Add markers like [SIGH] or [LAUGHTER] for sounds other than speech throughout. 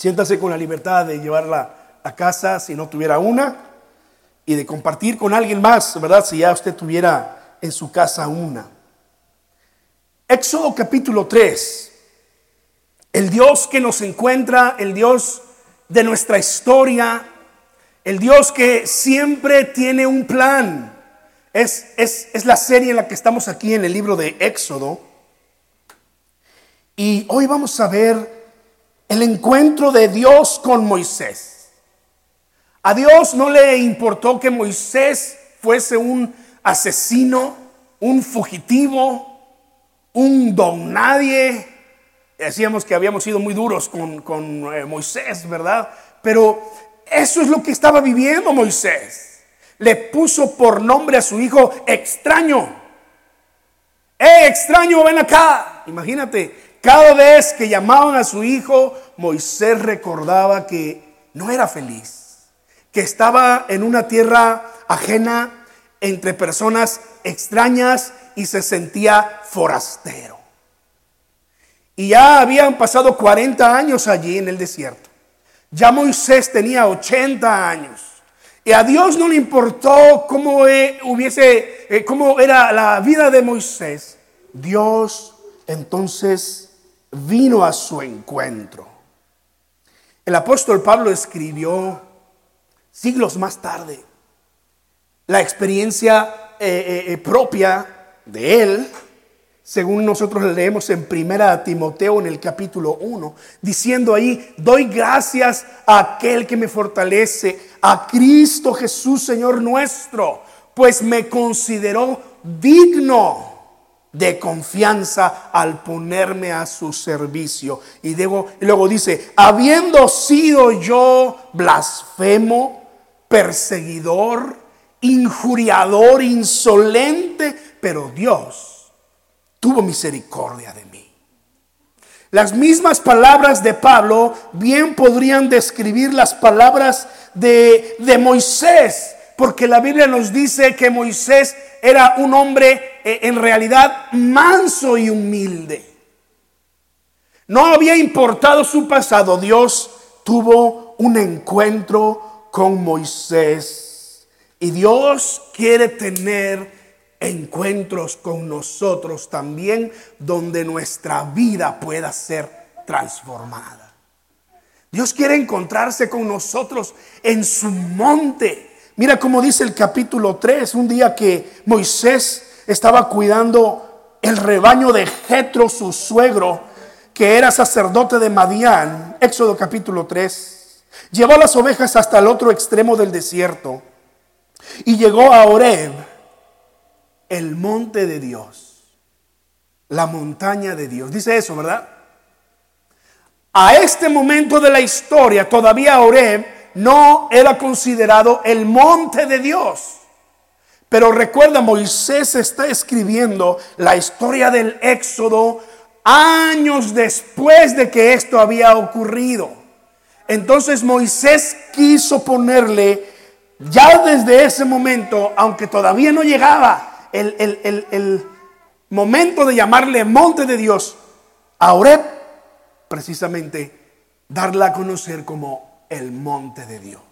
Siéntase con la libertad de llevarla a casa si no tuviera una y de compartir con alguien más, ¿verdad? Si ya usted tuviera en su casa una. Éxodo capítulo 3. El Dios que nos encuentra, el Dios de nuestra historia, el Dios que siempre tiene un plan. Es, es, es, la serie en la que estamos aquí en el libro de Éxodo. Y hoy vamos a ver el encuentro de Dios con Moisés. A Dios no le importó que Moisés fuese un asesino, un fugitivo, un don nadie. Decíamos que habíamos sido muy duros con, con eh, Moisés, ¿verdad? Pero eso es lo que estaba viviendo Moisés. Le puso por nombre a su hijo extraño. ¡Eh, extraño, ven acá! Imagínate, cada vez que llamaban a su hijo, Moisés recordaba que no era feliz, que estaba en una tierra ajena entre personas extrañas y se sentía forastero. Y ya habían pasado 40 años allí en el desierto. Ya Moisés tenía 80 años. Y a Dios no le importó cómo, eh, hubiese, eh, cómo era la vida de Moisés. Dios entonces vino a su encuentro. El apóstol Pablo escribió siglos más tarde la experiencia eh, propia de él según nosotros leemos en Primera Timoteo en el capítulo 1, diciendo ahí, doy gracias a aquel que me fortalece, a Cristo Jesús, Señor nuestro, pues me consideró digno de confianza al ponerme a su servicio. Y, luego dice, habiendo sido yo blasfemo, perseguidor, injuriador, insolente, pero Dios tuvo misericordia de mí. Las mismas palabras de Pablo bien podrían describir las palabras de, de Moisés, porque la Biblia nos dice que Moisés era un hombre eh, en realidad manso y humilde. No había importado su pasado, Dios tuvo un encuentro con Moisés. Y Dios quiere tener encuentros con nosotros también donde nuestra vida pueda ser transformada. Dios quiere encontrarse con nosotros en su monte. Mira cómo dice el capítulo 3, un día que Moisés estaba cuidando el rebaño de Jetro, su suegro, que era sacerdote de Madián, Éxodo capítulo 3. Llevó las ovejas hasta el otro extremo del desierto y llegó a Oreb el monte de Dios, la montaña de Dios. Dice eso, ¿verdad? A este momento de la historia, todavía Oreb no era considerado el monte de Dios. Pero recuerda, Moisés está escribiendo la historia del Éxodo años después de que esto había ocurrido. Entonces Moisés quiso ponerle, ya desde ese momento, aunque todavía no llegaba el, momento de llamarle monte de Dios a Oreb, precisamente darla a conocer como el monte de Dios.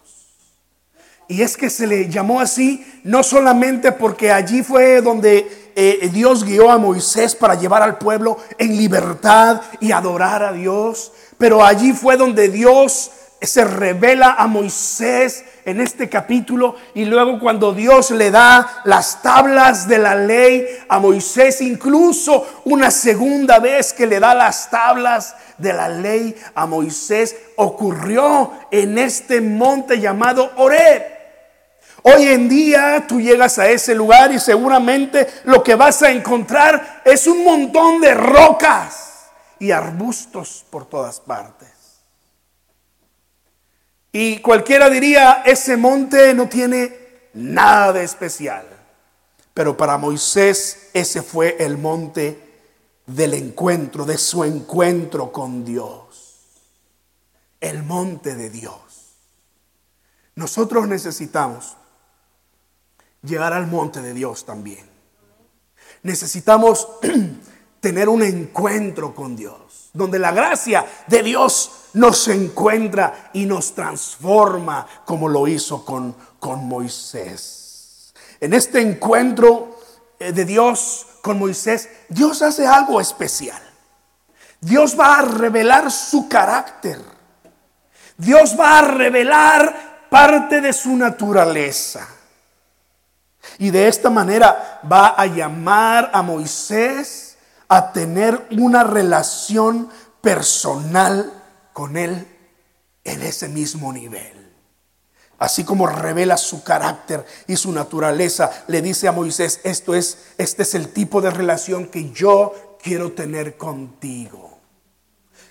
Y es que se le llamó así no solamente porque allí fue donde eh, Dios guió a Moisés para llevar al pueblo en libertad y adorar a Dios, pero allí fue donde Dios se revela a Moisés en este capítulo y luego cuando Dios le da las tablas de la ley a Moisés, incluso una segunda vez que le da las tablas de la ley a Moisés, ocurrió en este monte llamado Oreb. Hoy en día tú llegas a ese lugar y seguramente lo que vas a encontrar es un montón de rocas y arbustos por todas partes. Y cualquiera diría, ese monte no tiene nada de especial. Pero para Moisés ese fue el monte del encuentro, de su encuentro con Dios. El monte de Dios. Nosotros necesitamos llegar al monte de Dios también. Necesitamos [CLEARS THROAT] tener un encuentro con Dios, donde la gracia de Dios nos encuentra y nos transforma como lo hizo con, con Moisés. En este encuentro eh, de Dios con Moisés, Dios hace algo especial. Dios va a revelar su carácter. Dios va a revelar parte de su naturaleza. Y de esta manera va a llamar a Moisés a tener una relación personal con él en ese mismo nivel. Así como revela su carácter y su naturaleza, le dice a Moisés, esto es este es el tipo de relación que yo quiero tener contigo.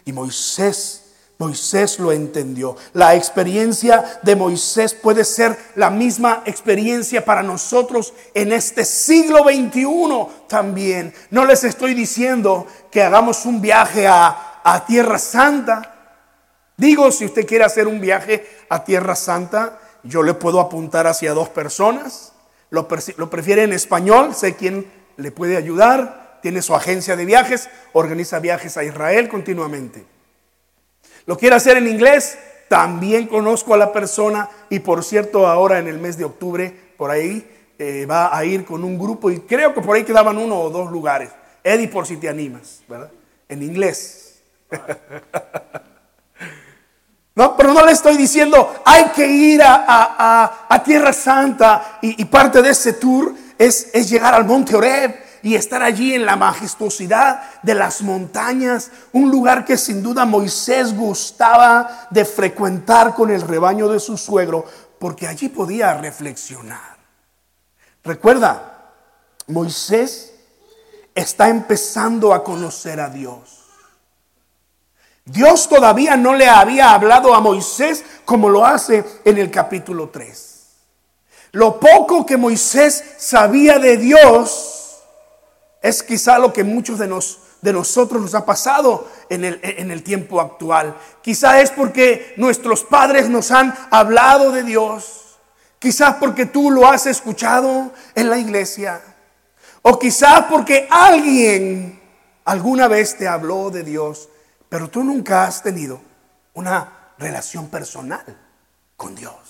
Y Moisés Moisés lo entendió. La experiencia de Moisés puede ser la misma experiencia para nosotros en este siglo XXI también. No les estoy diciendo que hagamos un viaje a, a Tierra Santa. Digo, si usted quiere hacer un viaje a Tierra Santa, yo le puedo apuntar hacia dos personas. Lo, lo prefiere en español, sé quién le puede ayudar. Tiene su agencia de viajes, organiza viajes a Israel continuamente. ¿Lo quiere hacer en inglés? También conozco a la persona y por cierto ahora en el mes de octubre por ahí eh, va a ir con un grupo y creo que por ahí quedaban uno o dos lugares. Eddie por si te animas, ¿verdad? En inglés. [LAUGHS] No, pero no le estoy diciendo, hay que ir a, Tierra Santa y, parte de ese tour es, es llegar al Monte Oreb y estar allí en la majestuosidad de las montañas, un lugar que sin duda Moisés gustaba de frecuentar con el rebaño de su suegro, porque allí podía reflexionar. Recuerda, Moisés está empezando a conocer a Dios. Dios todavía no le había hablado a Moisés como lo hace en el capítulo 3. Lo poco que Moisés sabía de Dios es quizá lo que muchos de, de nosotros nos ha pasado en el, en el tiempo actual. Quizá es porque nuestros padres nos han hablado de Dios. Quizás porque tú lo has escuchado en la iglesia. O quizás porque alguien alguna vez te habló de Dios, pero tú nunca has tenido una relación personal con Dios.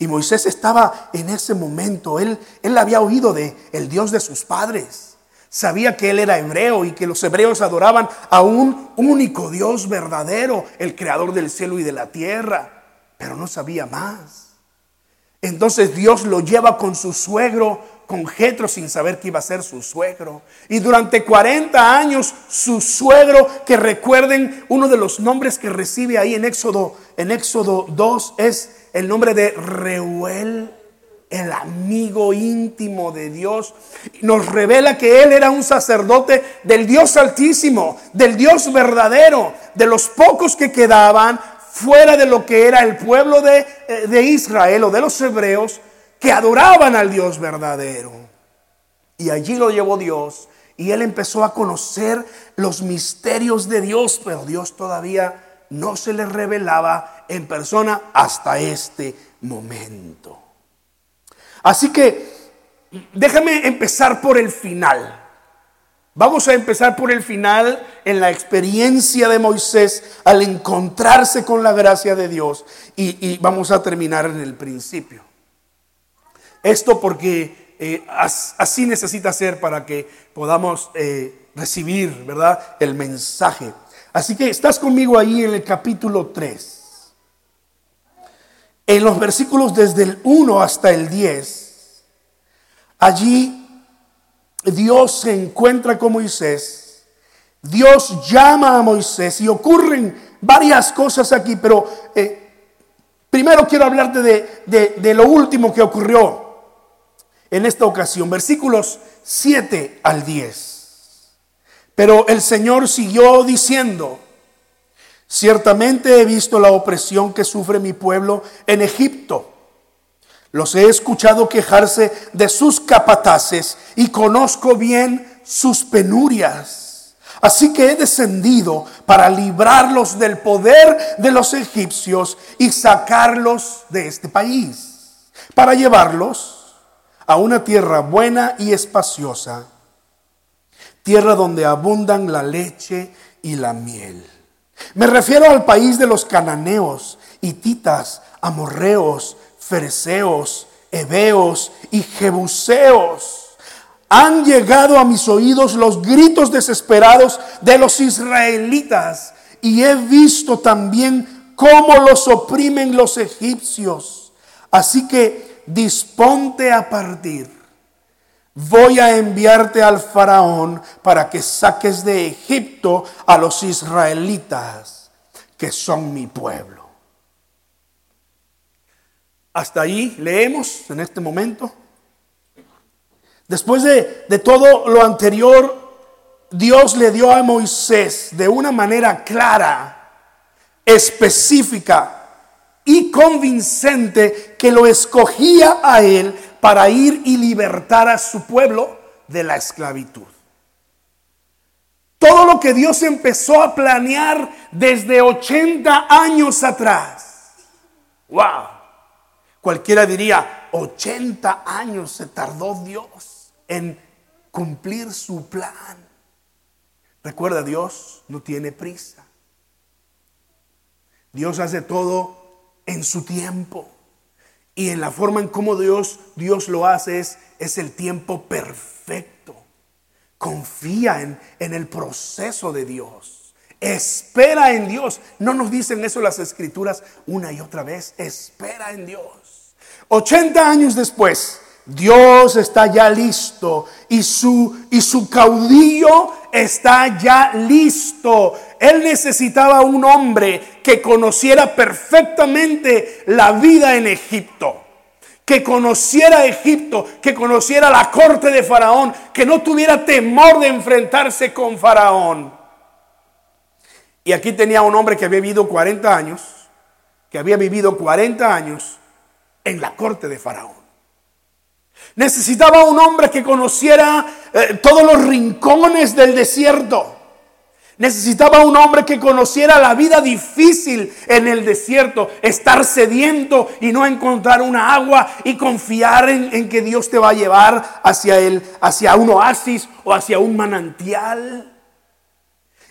Y Moisés estaba en ese momento, él, él había oído de el Dios de sus padres. Sabía que él era hebreo y que los hebreos adoraban a un único Dios verdadero, el creador del cielo y de la tierra, pero no sabía más. Entonces Dios lo lleva con su suegro, con Jetro, sin saber que iba a ser su suegro. Y durante 40 años su suegro, que recuerden uno de los nombres que recibe ahí en Éxodo, en Éxodo 2 es el nombre de Reuel, el amigo íntimo de Dios. Nos revela que él era un sacerdote del Dios altísimo, del Dios verdadero, de los pocos que quedaban fuera de lo que era el pueblo de, eh, de Israel o de los hebreos que adoraban al Dios verdadero. Y allí lo llevó Dios y él empezó a conocer los misterios de Dios, pero Dios todavía no se le revelaba en persona hasta este momento. Así que déjame empezar por el final. Vamos a empezar por el final en la experiencia de Moisés al encontrarse con la gracia de Dios y, vamos a terminar en el principio. Esto porque eh, así necesita ser para que podamos eh, recibir, ¿verdad? El mensaje. Así que estás conmigo ahí en el capítulo 3. En los versículos desde el 1 hasta el 10, allí Dios se encuentra con Moisés, Dios llama a Moisés y ocurren varias cosas aquí, pero eh, primero quiero hablarte de, de lo último que ocurrió en esta ocasión, versículos 7 al 10. Pero el Señor siguió diciendo, ciertamente he visto la opresión que sufre mi pueblo en Egipto. Los he escuchado quejarse de sus capataces y conozco bien sus penurias. Así que he descendido para librarlos del poder de los egipcios y sacarlos de este país, para llevarlos a una tierra buena y espaciosa tierra donde abundan la leche y la miel. Me refiero al país de los cananeos, hititas, amorreos, fereceos, heveos y jebuseos. Han llegado a mis oídos los gritos desesperados de los israelitas y he visto también cómo los oprimen los egipcios. Así que disponte a partir voy a enviarte al faraón para que saques de Egipto a los israelitas, que son mi pueblo. Hasta ahí leemos en este momento. Después de, de todo lo anterior, Dios le dio a Moisés de una manera clara, específica y convincente que lo escogía a él para ir y libertar a su pueblo de la esclavitud. Todo lo que Dios empezó a planear desde 80 años atrás. ¡Wow! Cualquiera diría, 80 años se tardó Dios en cumplir su plan. Recuerda, Dios no tiene prisa. Dios hace todo en su tiempo. Y en la forma en cómo Dios, Dios lo hace es, es el tiempo perfecto. Confía en, en el proceso de Dios. Espera en Dios. No nos dicen eso las escrituras una y otra vez. Espera en Dios. 80 años después, Dios está ya listo y su, y su caudillo está ya listo. Él necesitaba un hombre que conociera perfectamente la vida en Egipto. Que conociera Egipto, que conociera la corte de Faraón, que no tuviera temor de enfrentarse con Faraón. Y aquí tenía un hombre que había vivido 40 años, que había vivido 40 años en la corte de Faraón. Necesitaba un hombre que conociera eh, todos los rincones del desierto. Necesitaba un hombre que conociera la vida difícil en el desierto, estar sediento y no encontrar una agua y confiar en, que Dios te va a llevar hacia, hacia un oasis o hacia un manantial.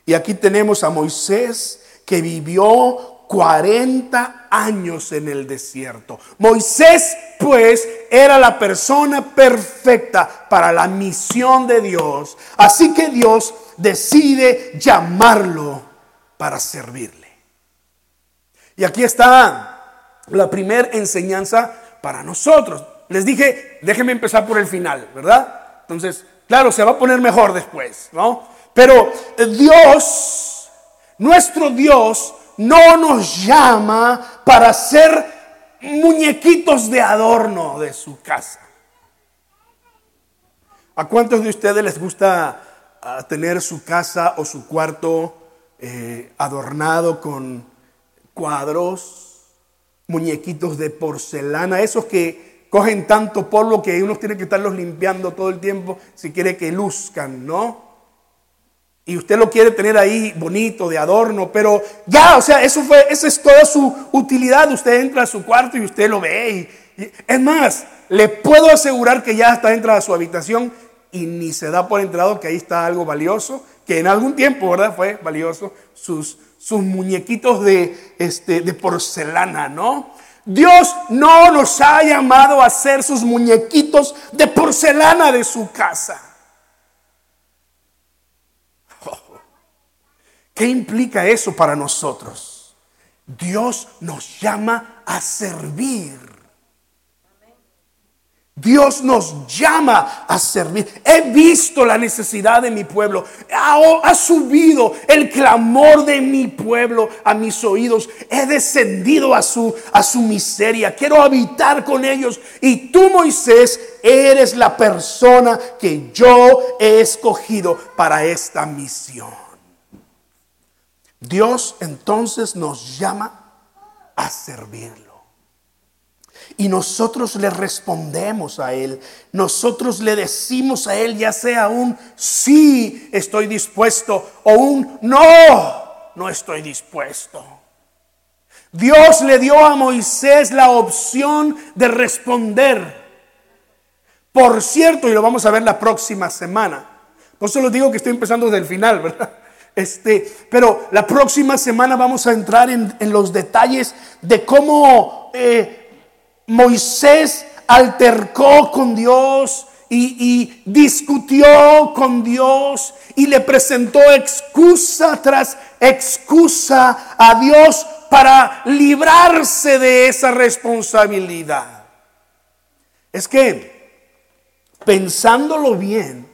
Y aquí tenemos a Moisés que vivió 40 años en el desierto. Moisés, pues, era la persona perfecta para la misión de Dios. Así que Dios decide llamarlo para servirle. Y aquí está la primera enseñanza para nosotros. Les dije, déjenme empezar por el final, ¿verdad? Entonces, claro, se va a poner mejor después, ¿no? Pero Dios, nuestro Dios, no nos llama para ser muñequitos de adorno de su casa. ¿A cuántos de ustedes les gusta ah, tener su casa o su cuarto eh, adornado con cuadros, muñequitos de porcelana, esos que cogen tanto polvo que uno tiene que estarlos limpiando todo el tiempo si quiere que luzcan, ¿no? Y usted lo quiere tener ahí bonito, de adorno, pero ya, o sea, eso fue, esa es toda su utilidad. Usted entra a su cuarto y usted lo ve. Y, es más, le puedo asegurar que ya está dentro de su habitación y ni se da por entrado que ahí está algo valioso, que en algún tiempo, ¿verdad? Fue valioso, sus, sus muñequitos de, este, de porcelana, ¿no? Dios no nos ha llamado a ser sus muñequitos de porcelana de su casa. ¿Qué implica eso para nosotros? Dios nos llama a servir. Dios nos llama a servir. He visto la necesidad de mi pueblo. Ha, subido el clamor de mi pueblo a mis oídos. He descendido a su, a su miseria. Quiero habitar con ellos. Y tú, Moisés, eres la persona que yo he escogido para esta misión. Dios entonces nos llama a servirlo. Y nosotros le respondemos a Él. Nosotros le decimos a Él ya sea un sí, estoy dispuesto o un no, no estoy dispuesto. Dios le dio a Moisés la opción de responder. Por cierto, y lo vamos a ver la próxima semana, Por eso les digo que estoy empezando desde el final, ¿verdad? Este, pero la próxima semana vamos a entrar en, los detalles de cómo eh, Moisés altercó con Dios y, discutió con Dios y le presentó excusa tras excusa a Dios para librarse de esa responsabilidad. Es que, pensándolo bien,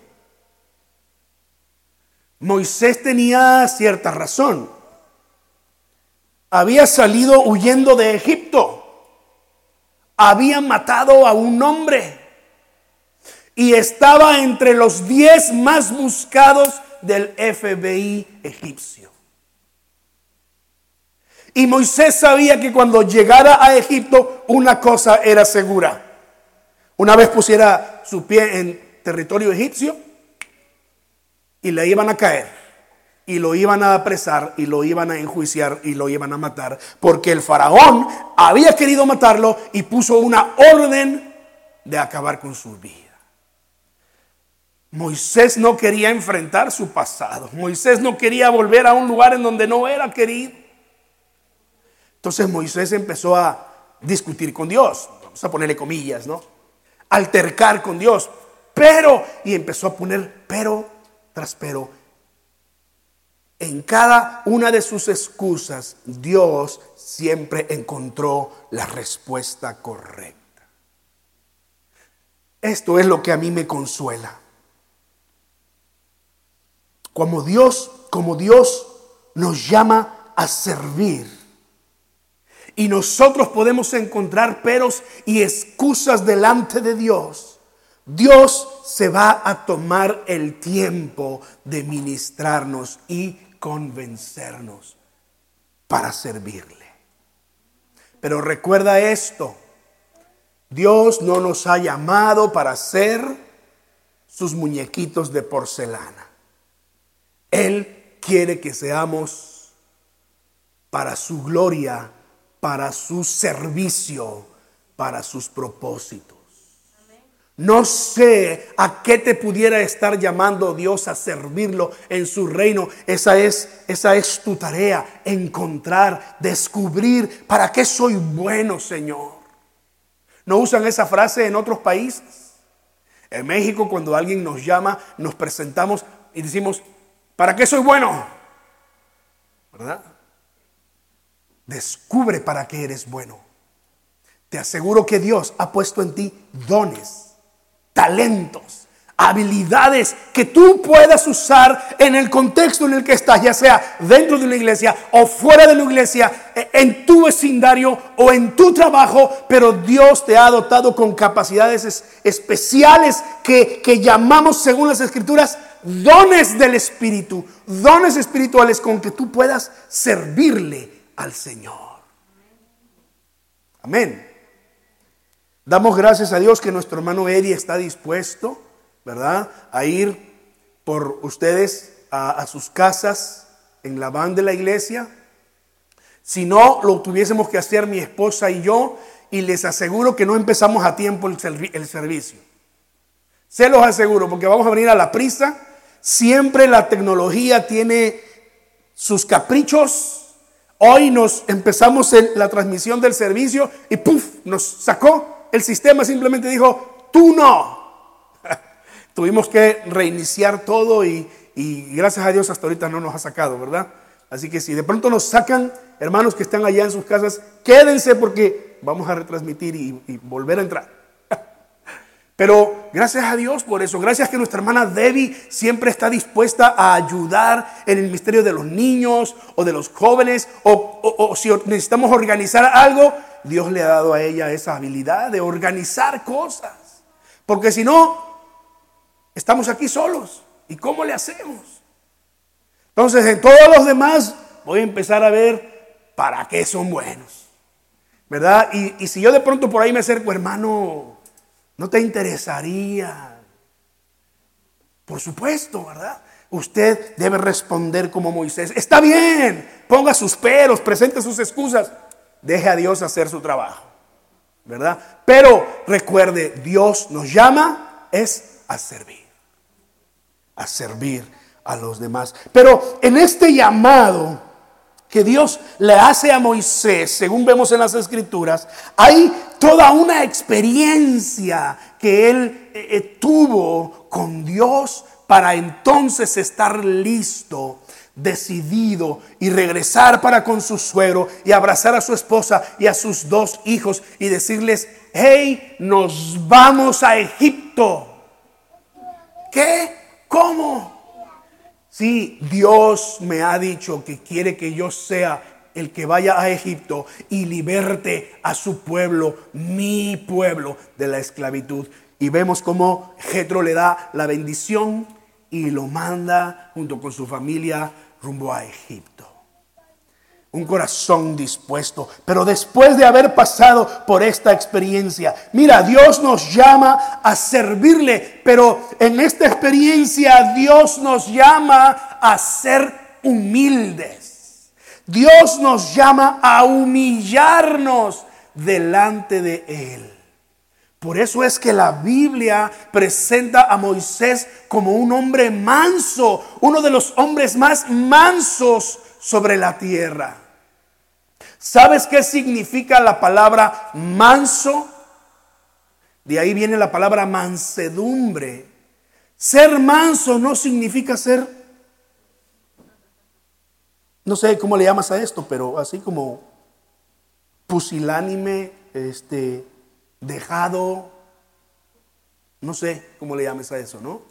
Moisés tenía cierta razón. Había salido huyendo de Egipto. Había matado a un hombre. Y estaba entre los diez más buscados del FBI egipcio. Y Moisés sabía que cuando llegara a Egipto una cosa era segura. Una vez pusiera su pie en territorio egipcio, y le iban a caer y lo iban a apresar y lo iban a enjuiciar y lo iban a matar porque el faraón había querido matarlo y puso una orden de acabar con su vida. Moisés no quería enfrentar su pasado. Moisés no quería volver a un lugar en donde no era querido. Entonces Moisés empezó a discutir con Dios. Vamos a ponerle comillas, ¿no? Altercar con Dios. Pero, y empezó a poner pero pero en cada una de sus excusas, Dios siempre encontró la respuesta correcta. Esto es lo que a mí me consuela. Como Dios, como Dios nos llama a servir. Y nosotros podemos encontrar peros y excusas delante de Dios Dios se va a tomar el tiempo de ministrarnos y convencernos para servirle. Pero recuerda esto, Dios no nos ha llamado para ser sus muñequitos de porcelana. Él quiere que seamos para su gloria, para su servicio, para sus propósitos. No sé a qué te pudiera estar llamando Dios a servirlo en su reino. Esa es, esa es tu tarea, encontrar, descubrir para qué soy bueno, Señor. ¿No usan esa frase en otros países? En México, cuando alguien nos llama, nos presentamos y decimos, ¿para qué soy bueno? ¿Verdad? Descubre para qué eres bueno. Te aseguro que Dios ha puesto en ti dones talentos, habilidades que tú puedas usar en el contexto en el que estás, ya sea dentro de una iglesia o fuera de la iglesia, e, en tu vecindario o en tu trabajo, pero Dios te ha dotado con capacidades especiales que, que llamamos, según las escrituras, dones del Espíritu, dones espirituales con que tú puedas servirle al Señor. Amén. Damos gracias a Dios que nuestro hermano Eddie está dispuesto, ¿verdad? A ir por ustedes a, sus casas en la van de la iglesia. Si no, lo tuviésemos que hacer mi esposa y yo, y les aseguro que no empezamos a tiempo el, el servicio. Se los aseguro, porque vamos a venir a la prisa. Siempre la tecnología tiene sus caprichos. Hoy nos empezamos la transmisión del servicio y ¡puf! nos sacó el sistema simplemente dijo, tú no. [LAUGHS] Tuvimos que reiniciar todo y, gracias a Dios hasta ahorita no nos ha sacado, ¿verdad? Así que si de pronto nos sacan, hermanos que están allá en sus casas, quédense porque vamos a retransmitir y, y volver a entrar. [LAUGHS] Pero gracias a Dios por eso, gracias que nuestra hermana Debbie siempre está dispuesta a ayudar en el misterio de los niños o de los jóvenes, o, si necesitamos organizar algo, Dios le ha dado a ella esa habilidad de organizar cosas. Porque si no, estamos aquí solos. ¿Y cómo le hacemos? Entonces, en todos los demás voy a empezar a ver para qué son buenos. ¿Verdad? Y, y si yo de pronto por ahí me acerco, hermano, ¿No te interesaría? Por supuesto, ¿verdad? Usted debe responder como Moisés. Está bien, ponga sus peros, presente sus excusas. Deje a Dios hacer su trabajo, ¿verdad? Pero recuerde, Dios nos llama es a servir. a servir a los demás. Pero en este llamado que Dios le hace a Moisés, según vemos en las escrituras, hay toda una experiencia que él eh, eh, tuvo con Dios para entonces estar listo decidido y regresar para con su suegro y abrazar a su esposa y a sus dos hijos y decirles, hey, nos vamos a Egipto. ¿Qué? ¿Cómo? Sí, Dios me ha dicho que quiere que yo sea el que vaya a Egipto y liberte a su pueblo, mi pueblo, de la esclavitud. Y vemos cómo Jetro le da la bendición y lo manda junto con su familia rumbo a Egipto. Un corazón dispuesto. Pero después de haber pasado por esta experiencia, mira, Dios nos llama a servirle, pero en esta experiencia Dios nos llama a ser humildes. Dios nos llama a humillarnos delante de Él. Por eso es que la Biblia presenta a Moisés como un hombre manso, uno de los hombres más mansos sobre la tierra. ¿Sabes qué significa la palabra manso? De ahí viene la palabra mansedumbre. Ser manso no significa ser, no sé cómo le llamas a esto, pero así como pusilánime, este, dejado, no sé cómo le llames a eso, ¿no?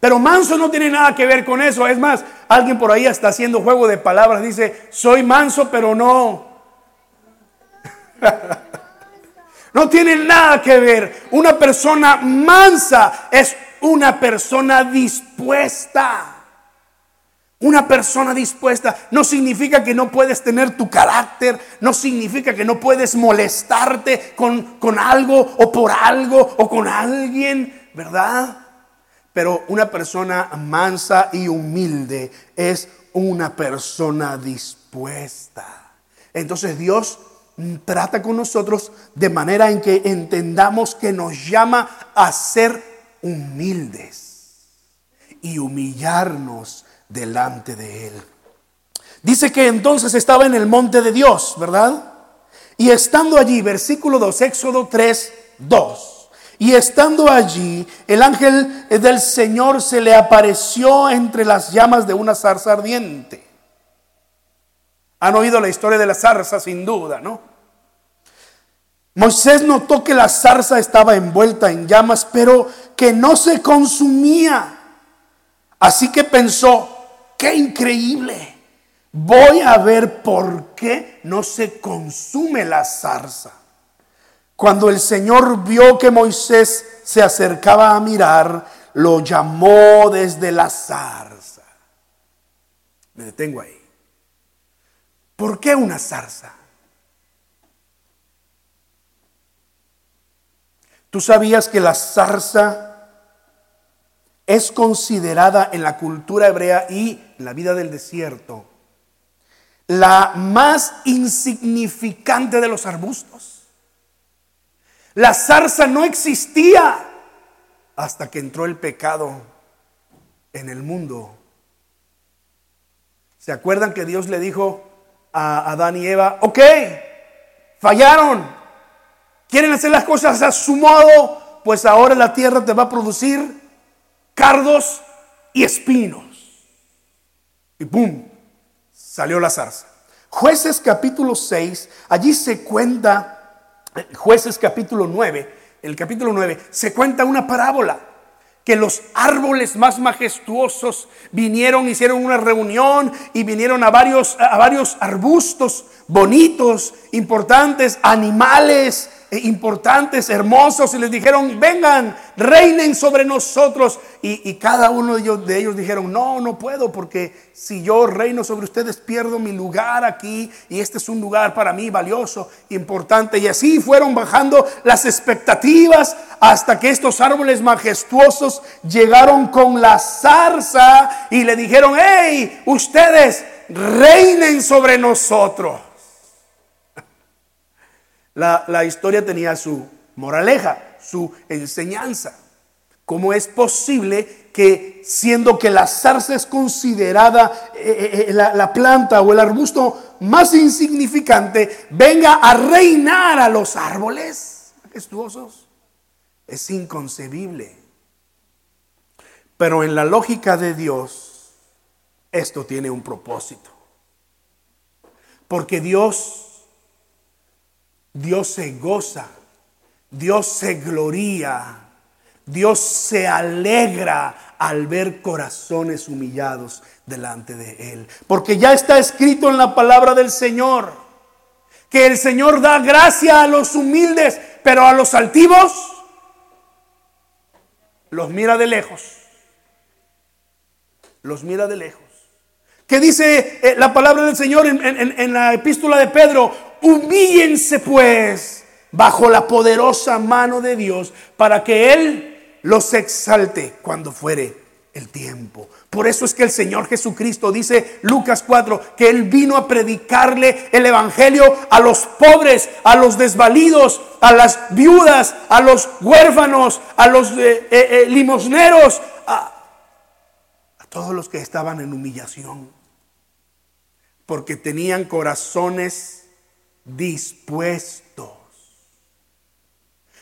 Pero manso no tiene nada que ver con eso. Es más, alguien por ahí está haciendo juego de palabras. Dice, soy manso, pero no. [LAUGHS] no tiene nada que ver. Una persona mansa es una persona dispuesta. Una persona dispuesta no significa que no puedes tener tu carácter, no significa que no puedes molestarte con, con algo o por algo o con alguien, ¿verdad? Pero una persona mansa y humilde es una persona dispuesta. Entonces Dios trata con nosotros de manera en que entendamos que nos llama a ser humildes y humillarnos delante de él. Dice que entonces estaba en el monte de Dios, ¿verdad? Y estando allí, versículo 2, Éxodo 3, 2. Y estando allí, el ángel del Señor se le apareció entre las llamas de una zarza ardiente. Han oído la historia de la zarza, sin duda, ¿no? Moisés notó que la zarza estaba envuelta en llamas, pero que no se consumía. Así que pensó, qué increíble. Voy a ver por qué no se consume la zarza. Cuando el Señor vio que Moisés se acercaba a mirar, lo llamó desde la zarza. Me detengo ahí. ¿Por qué una zarza? ¿Tú sabías que la zarza es considerada en la cultura hebrea y la vida del desierto la más insignificante de los arbustos. La zarza no existía hasta que entró el pecado en el mundo. ¿Se acuerdan que Dios le dijo a Adán y Eva, ok, fallaron, quieren hacer las cosas a su modo, pues ahora la tierra te va a producir cardos y espinos. Y ¡pum! Salió la zarza. Jueces capítulo 6, allí se cuenta, jueces capítulo 9, el capítulo 9, se cuenta una parábola que los árboles más majestuosos vinieron, hicieron una reunión y vinieron a varios, a varios arbustos bonitos, importantes, animales, importantes, hermosos, y les dijeron, vengan, reinen sobre nosotros. Y, cada uno de ellos, de ellos dijeron, no, no puedo, porque si yo reino sobre ustedes, pierdo mi lugar aquí, y este es un lugar para mí valioso, importante. Y así fueron bajando las expectativas hasta que estos árboles majestuosos llegaron con la zarza y le dijeron, hey, ustedes reinen sobre nosotros. La, historia tenía su moraleja, su enseñanza. ¿Cómo es posible que siendo que la zarza es considerada eh, eh, la, la planta o el arbusto más insignificante, venga a reinar a los árboles majestuosos. Es inconcebible. Pero en la lógica de Dios, esto tiene un propósito. Porque Dios, Dios se goza, Dios se gloria, Dios se alegra al ver corazones humillados delante de Él. Porque ya está escrito en la palabra del Señor que el Señor da gracia a los humildes, pero a los altivos los mira de lejos. Los mira de lejos. ¿Qué dice eh, la palabra del Señor en, la epístola de Pedro? Humíllense pues bajo la poderosa mano de Dios para que Él los exalte cuando fuere el tiempo. Por eso es que el Señor Jesucristo dice Lucas 4 que Él vino a predicarle el Evangelio a los pobres, a los desvalidos, a las viudas, a los huérfanos, a los eh, eh, limosneros, a todos los que estaban en humillación porque tenían corazones dispuestos.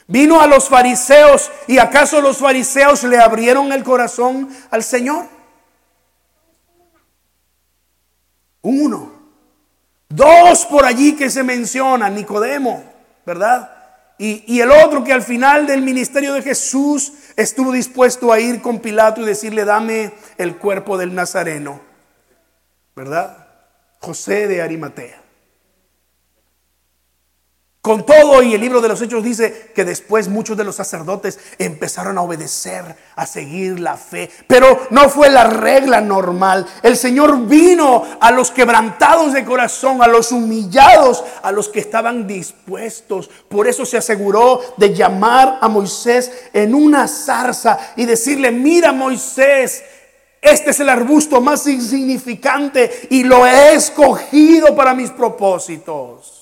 Vino a los fariseos y acaso los fariseos le abrieron el corazón al Señor. Uno. Dos por allí que se menciona, Nicodemo, ¿verdad? Y, y, el otro que al final del ministerio de Jesús estuvo dispuesto a ir con Pilato y decirle, dame el cuerpo del Nazareno, ¿verdad? José de Arimatea. Con todo, y el libro de los Hechos dice que después muchos de los sacerdotes empezaron a obedecer, a seguir la fe. Pero no fue la regla normal. El Señor vino a los quebrantados de corazón, a los humillados, a los que estaban dispuestos. Por eso se aseguró de llamar a Moisés en una zarza y decirle, mira Moisés, este es el arbusto más insignificante y lo he escogido para mis propósitos.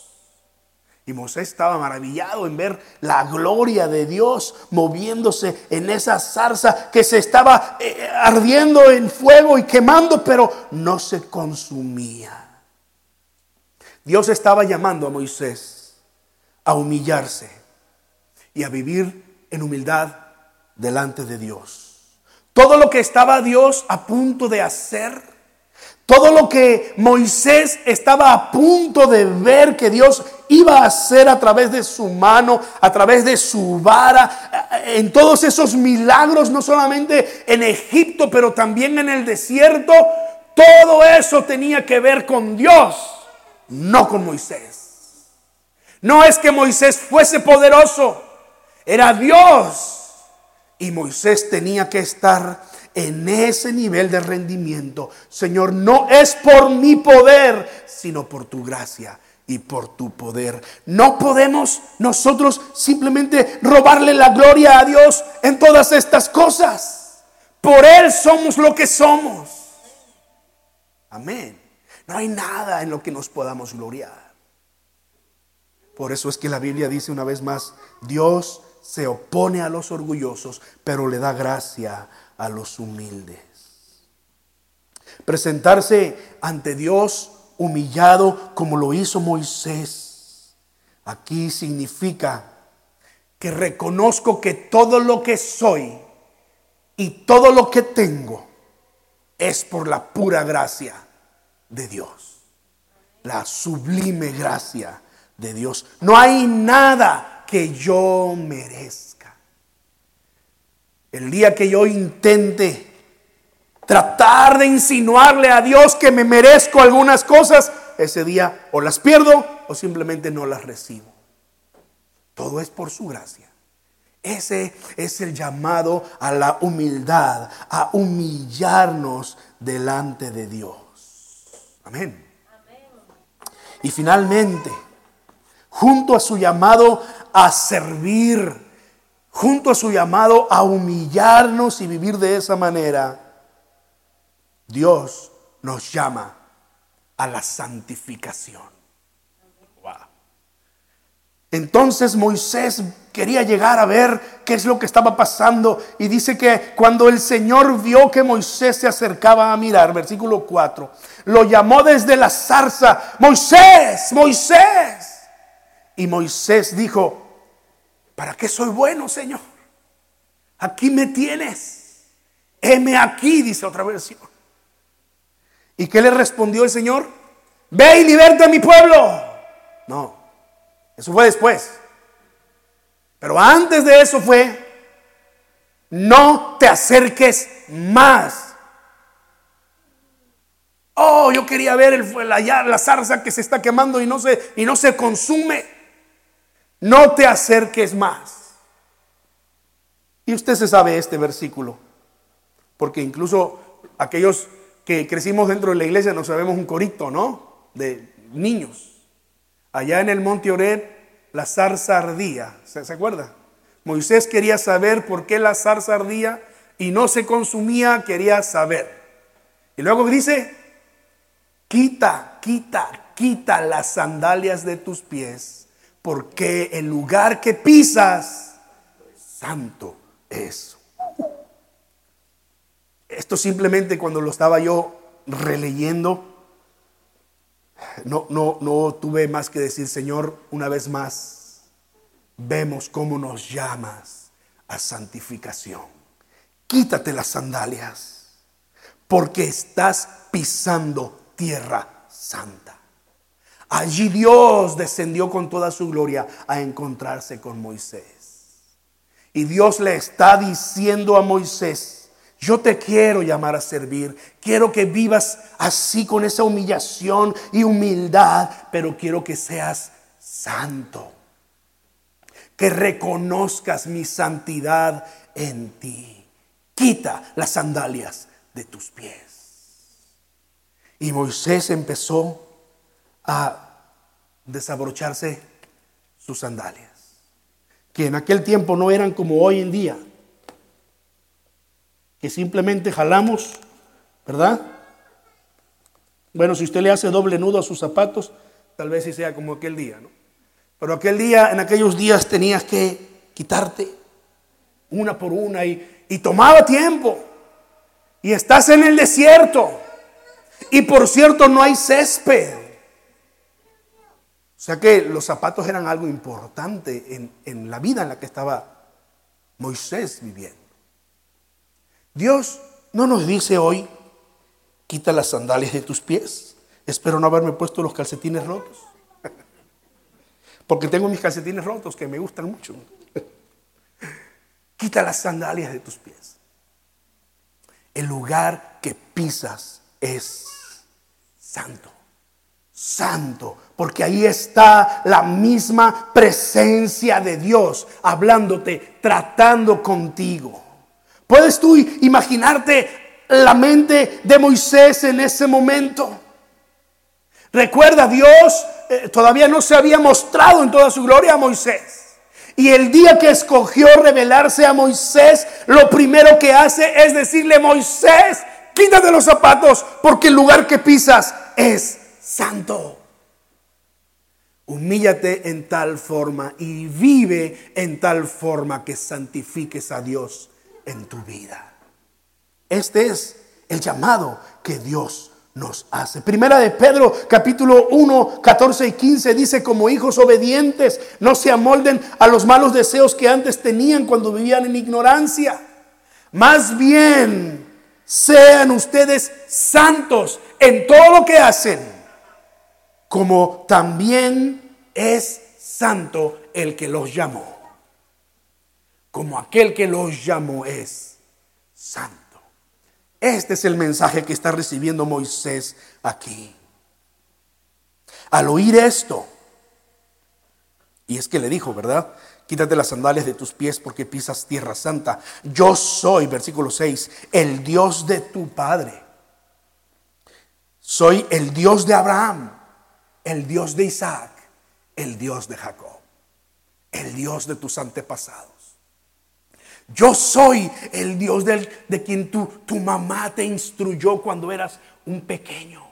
Y Moisés estaba maravillado en ver la gloria de Dios moviéndose en esa zarza que se estaba eh, ardiendo en fuego y quemando, pero no se consumía. Dios estaba llamando a Moisés a humillarse y a vivir en humildad delante de Dios. Todo lo que estaba Dios a punto de hacer, todo lo que Moisés estaba a punto de ver que Dios iba a hacer a través de su mano, a través de su vara, en todos esos milagros, no solamente en Egipto, pero también en el desierto, todo eso tenía que ver con Dios, no con Moisés. No es que Moisés fuese poderoso, era Dios y Moisés tenía que estar en ese nivel de rendimiento. Señor, no es por mi poder, sino por tu gracia y por tu poder. No podemos nosotros simplemente robarle la gloria a Dios en todas estas cosas. Por Él somos lo que somos. Amén. No hay nada en lo que nos podamos gloriar. Por eso es que la Biblia dice una vez más, Dios se opone a los orgullosos, pero le da gracia a los humildes. Presentarse ante Dios humillado como lo hizo Moisés, aquí significa que reconozco que todo lo que soy y todo lo que tengo es por la pura gracia de Dios, la sublime gracia de Dios. No hay nada que yo merezca. El día que yo intente tratar de insinuarle a Dios que me merezco algunas cosas, ese día o las pierdo o simplemente no las recibo. Todo es por su gracia. Ese es el llamado a la humildad, a humillarnos delante de Dios. Amén. Y finalmente, junto a su llamado a servir, junto a su llamado a humillarnos y vivir de esa manera, Dios nos llama a la santificación. Entonces Moisés quería llegar a ver qué es lo que estaba pasando y dice que cuando el Señor vio que Moisés se acercaba a mirar, versículo 4, lo llamó desde la zarza, Moisés, Moisés. Y Moisés dijo, ¿para qué soy bueno, Señor? Aquí me tienes. Heme aquí, dice otra versión. ¿Y qué le respondió el Señor? Ve y liberta a mi pueblo. No, eso fue después. Pero antes de eso fue, no te acerques más. Oh, yo quería ver el, la, la zarza que se está quemando y no, se, y no se consume. No te acerques más. Y usted se sabe este versículo, porque incluso aquellos que crecimos dentro de la iglesia nos sabemos un corito, ¿no? De niños. Allá en el monte Ored, la zarza ardía. ¿Se, acuerda? Moisés quería saber por qué la zarza ardía y no se consumía, quería saber. Y luego dice, quita, quita, quita las sandalias de tus pies, porque el lugar que pisas, santo es. Esto simplemente cuando lo estaba yo releyendo, no, no, no tuve más que decir, Señor, una vez más, vemos cómo nos llamas a santificación. Quítate las sandalias, porque estás pisando tierra santa. Allí Dios descendió con toda su gloria a encontrarse con Moisés. Y Dios le está diciendo a Moisés, yo te quiero llamar a servir. Quiero que vivas así con esa humillación y humildad, pero quiero que seas santo. Que reconozcas mi santidad en ti. Quita las sandalias de tus pies. Y Moisés empezó a desabrocharse sus sandalias, que en aquel tiempo no eran como hoy en día que simplemente jalamos, ¿verdad? Bueno, si usted le hace doble nudo a sus zapatos, tal vez sí sea como aquel día, ¿no? Pero aquel día, en aquellos días tenías que quitarte una por una y, tomaba tiempo. Y estás en el desierto. Y por cierto, no hay césped. O sea que los zapatos eran algo importante en, en la vida en la que estaba Moisés viviendo. Dios no nos dice hoy, quita las sandalias de tus pies. Espero no haberme puesto los calcetines rotos. [LAUGHS] Porque tengo mis calcetines rotos que me gustan mucho. [LAUGHS] Quita las sandalias de tus pies. El lugar que pisas es santo. Santo. Porque ahí está la misma presencia de Dios hablándote, tratando contigo. ¿Puedes tú imaginarte la mente de Moisés en ese momento? Recuerda, Dios eh, todavía no se había mostrado en toda su gloria a Moisés. Y el día que escogió revelarse a Moisés, lo primero que hace es decirle, Moisés, quítate los zapatos porque el lugar que pisas es santo. Humíllate en tal forma y vive en tal forma que santifiques a Dios en tu vida. Este es el llamado que Dios nos hace. Primera de Pedro capítulo 1, 14 y 15 dice, como hijos obedientes, no se amolden a los malos deseos que antes tenían cuando vivían en ignorancia. Más bien, sean ustedes santos en todo lo que hacen, como también es santo el que los llamó como aquel que los llamó es santo. Este es el mensaje que está recibiendo Moisés aquí. Al oír esto, y es que le dijo, ¿verdad? Quítate las sandalias de tus pies porque pisas tierra santa. Yo soy, versículo 6, el Dios de tu Padre. Soy el Dios de Abraham, el Dios de Isaac, el Dios de Jacob, el Dios de tus antepasados. Yo soy el Dios de quien tu, tu mamá te instruyó cuando eras un pequeño.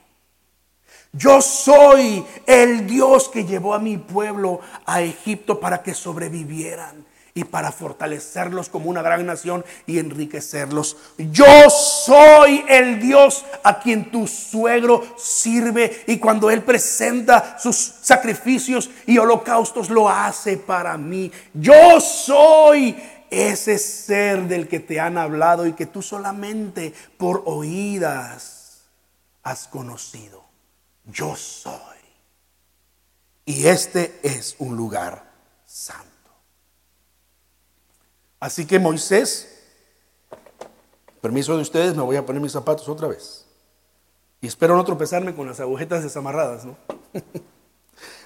Yo soy el Dios que llevó a mi pueblo a Egipto para que sobrevivieran y para fortalecerlos como una gran nación y enriquecerlos. Yo soy el Dios a quien tu suegro sirve y cuando él presenta sus sacrificios y holocaustos lo hace para mí. Yo soy ese ser del que te han hablado y que tú solamente por oídas has conocido. Yo soy. Y este es un lugar santo. Así que Moisés, permiso de ustedes, me voy a poner mis zapatos otra vez. Y espero no tropezarme con las agujetas desamarradas, ¿no? [LAUGHS]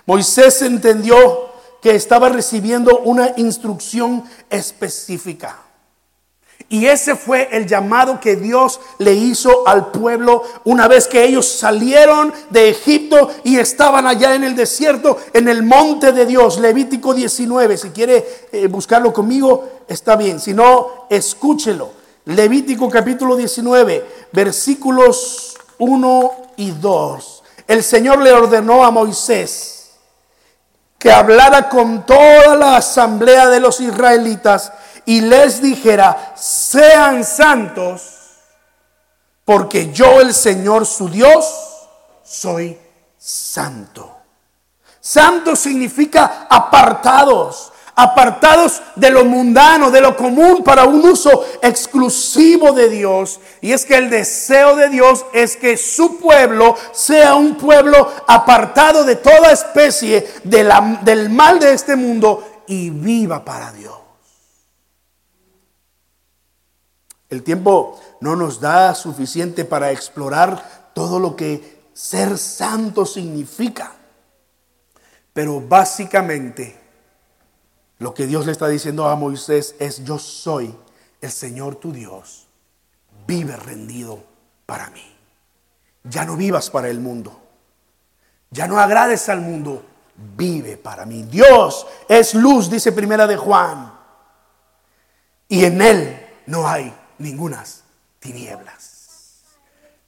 Moisés entendió que estaba recibiendo una instrucción específica. Y ese fue el llamado que Dios le hizo al pueblo una vez que ellos salieron de Egipto y estaban allá en el desierto, en el monte de Dios. Levítico 19, si quiere eh, buscarlo conmigo, está bien. Si no, escúchelo. Levítico capítulo 19, versículos 1 y 2. El Señor le ordenó a Moisés que hablara con toda la asamblea de los israelitas y les dijera, sean santos, porque yo el Señor su Dios soy santo. Santo significa apartados, apartados de lo mundano, de lo común, para un uso exclusivo de Dios. Y es que el deseo de Dios es que su pueblo sea un pueblo apartado de toda especie del mal de este mundo y viva para Dios. El tiempo no nos da suficiente para explorar todo lo que ser santo significa. Pero básicamente lo que Dios le está diciendo a Moisés es, yo soy el Señor tu Dios. Vive rendido para mí. Ya no vivas para el mundo. Ya no agrades al mundo. Vive para mí. Dios es luz, dice primera de Juan. Y en Él no hay ningunas tinieblas.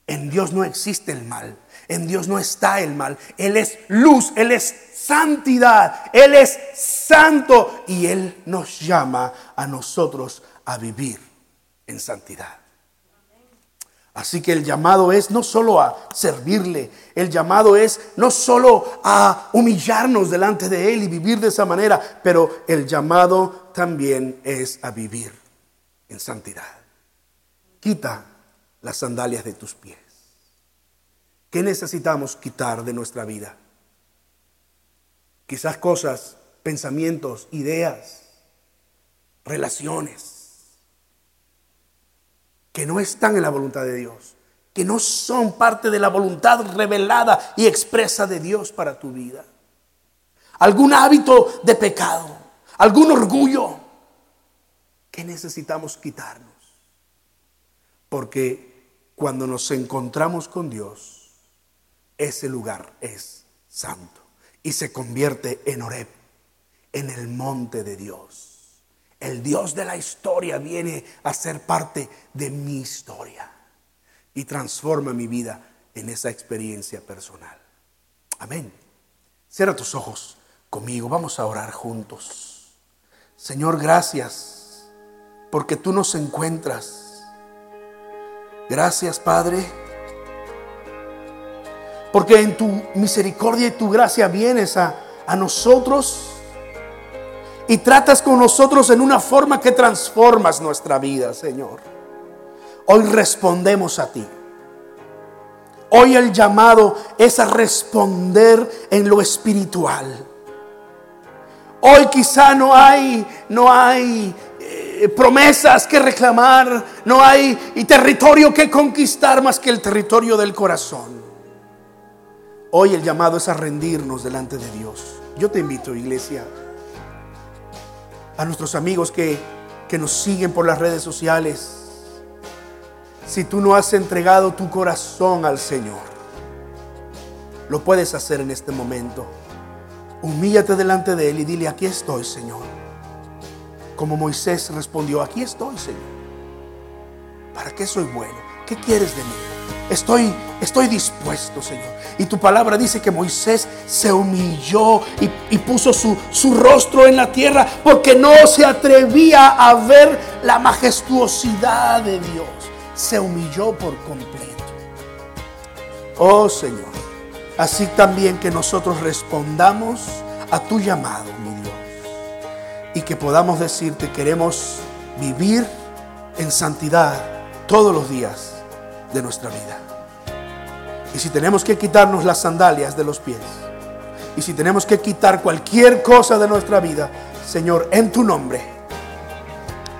En Dios no existe el mal. En Dios no está el mal. Él es luz. Él es santidad. Él es santo y Él nos llama a nosotros a vivir en santidad. Así que el llamado es no solo a servirle, el llamado es no solo a humillarnos delante de Él y vivir de esa manera, pero el llamado también es a vivir en santidad. Quita las sandalias de tus pies. ¿Qué necesitamos quitar de nuestra vida? Quizás cosas, pensamientos, ideas, relaciones que no están en la voluntad de Dios, que no son parte de la voluntad revelada y expresa de Dios para tu vida. Algún hábito de pecado, algún orgullo que necesitamos quitarnos. Porque cuando nos encontramos con Dios, ese lugar es santo y se convierte en Oreb, en el monte de Dios. El Dios de la historia viene a ser parte de mi historia y transforma mi vida en esa experiencia personal. Amén. Cierra tus ojos conmigo, vamos a orar juntos. Señor, gracias porque tú nos encuentras. Gracias, Padre porque en tu misericordia y tu gracia vienes a, a nosotros y tratas con nosotros en una forma que transformas nuestra vida, Señor. Hoy respondemos a ti. Hoy el llamado es a responder en lo espiritual. Hoy quizá no hay, no hay eh, promesas que reclamar, no hay territorio que conquistar más que el territorio del corazón. Hoy el llamado es a rendirnos delante de Dios. Yo te invito, iglesia, a nuestros amigos que, que nos siguen por las redes sociales. Si tú no has entregado tu corazón al Señor, lo puedes hacer en este momento. Humíllate delante de Él y dile, aquí estoy, Señor. Como Moisés respondió, aquí estoy, Señor. ¿Para qué soy bueno? ¿Qué quieres de mí? Estoy, estoy dispuesto, Señor. Y tu palabra dice que Moisés se humilló y, y, puso su, su rostro en la tierra porque no se atrevía a ver la majestuosidad de Dios. Se humilló por completo. Oh Señor, así también que nosotros respondamos a tu llamado, mi Dios. Y que podamos decirte, queremos vivir en santidad todos los días de nuestra vida. Y si tenemos que quitarnos las sandalias de los pies, y si tenemos que quitar cualquier cosa de nuestra vida, Señor, en tu nombre,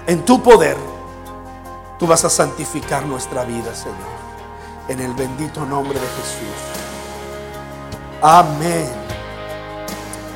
en tu poder, tú vas a santificar nuestra vida, Señor. En el bendito nombre de Jesús. Amén.